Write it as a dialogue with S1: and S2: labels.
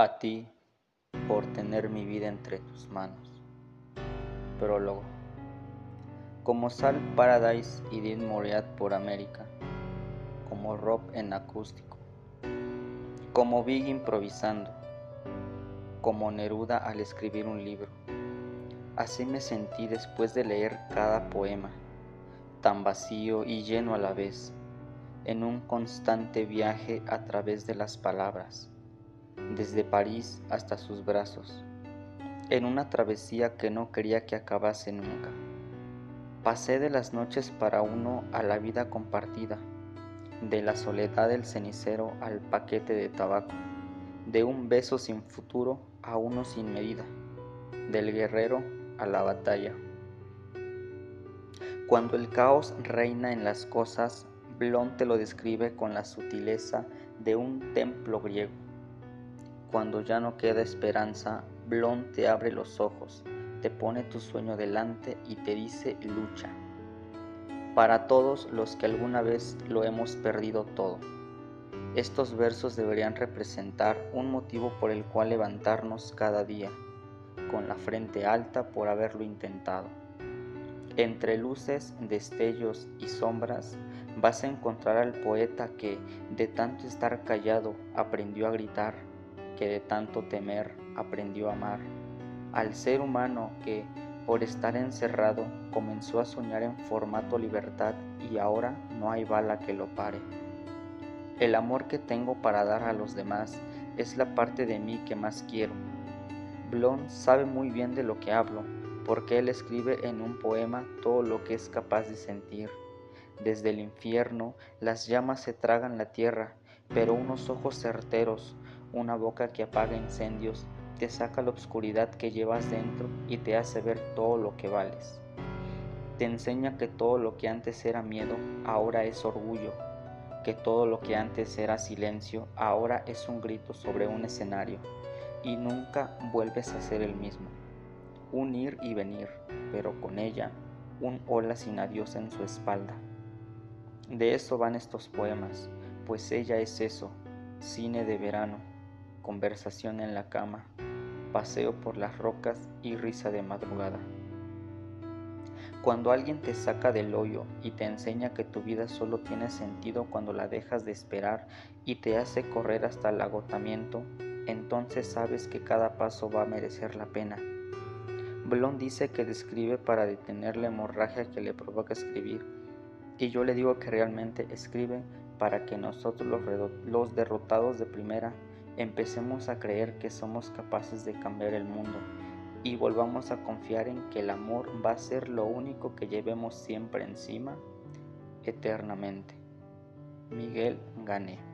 S1: a ti por tener mi vida entre tus manos. Prólogo. Como Sal Paradise y Dean Moriat por América, como Rob en acústico, como Big improvisando, como Neruda al escribir un libro. Así me sentí después de leer cada poema, tan vacío y lleno a la vez, en un constante viaje a través de las palabras desde París hasta sus brazos, en una travesía que no quería que acabase nunca. Pasé de las noches para uno a la vida compartida, de la soledad del cenicero al paquete de tabaco, de un beso sin futuro a uno sin medida, del guerrero a la batalla. Cuando el caos reina en las cosas, Blon te lo describe con la sutileza de un templo griego cuando ya no queda esperanza, Blon te abre los ojos, te pone tu sueño delante y te dice lucha. Para todos los que alguna vez lo hemos perdido todo. Estos versos deberían representar un motivo por el cual levantarnos cada día, con la frente alta por haberlo intentado. Entre luces, destellos y sombras vas a encontrar al poeta que, de tanto estar callado, aprendió a gritar que de tanto temer aprendió a amar, al ser humano que, por estar encerrado, comenzó a soñar en formato libertad y ahora no hay bala que lo pare. El amor que tengo para dar a los demás es la parte de mí que más quiero. Blon sabe muy bien de lo que hablo, porque él escribe en un poema todo lo que es capaz de sentir. Desde el infierno las llamas se tragan la tierra, pero unos ojos certeros, una boca que apaga incendios, te saca la oscuridad que llevas dentro y te hace ver todo lo que vales. Te enseña que todo lo que antes era miedo, ahora es orgullo, que todo lo que antes era silencio, ahora es un grito sobre un escenario, y nunca vuelves a ser el mismo. Un ir y venir, pero con ella un hola sin adiós en su espalda. De eso van estos poemas, pues ella es eso, cine de verano, conversación en la cama, paseo por las rocas y risa de madrugada. Cuando alguien te saca del hoyo y te enseña que tu vida solo tiene sentido cuando la dejas de esperar y te hace correr hasta el agotamiento, entonces sabes que cada paso va a merecer la pena. Blon dice que describe para detener la hemorragia que le provoca escribir, y yo le digo que realmente escribe para que nosotros los, los derrotados de primera empecemos a creer que somos capaces de cambiar el mundo y volvamos a confiar en que el amor va a ser lo único que llevemos siempre encima eternamente. Miguel Gané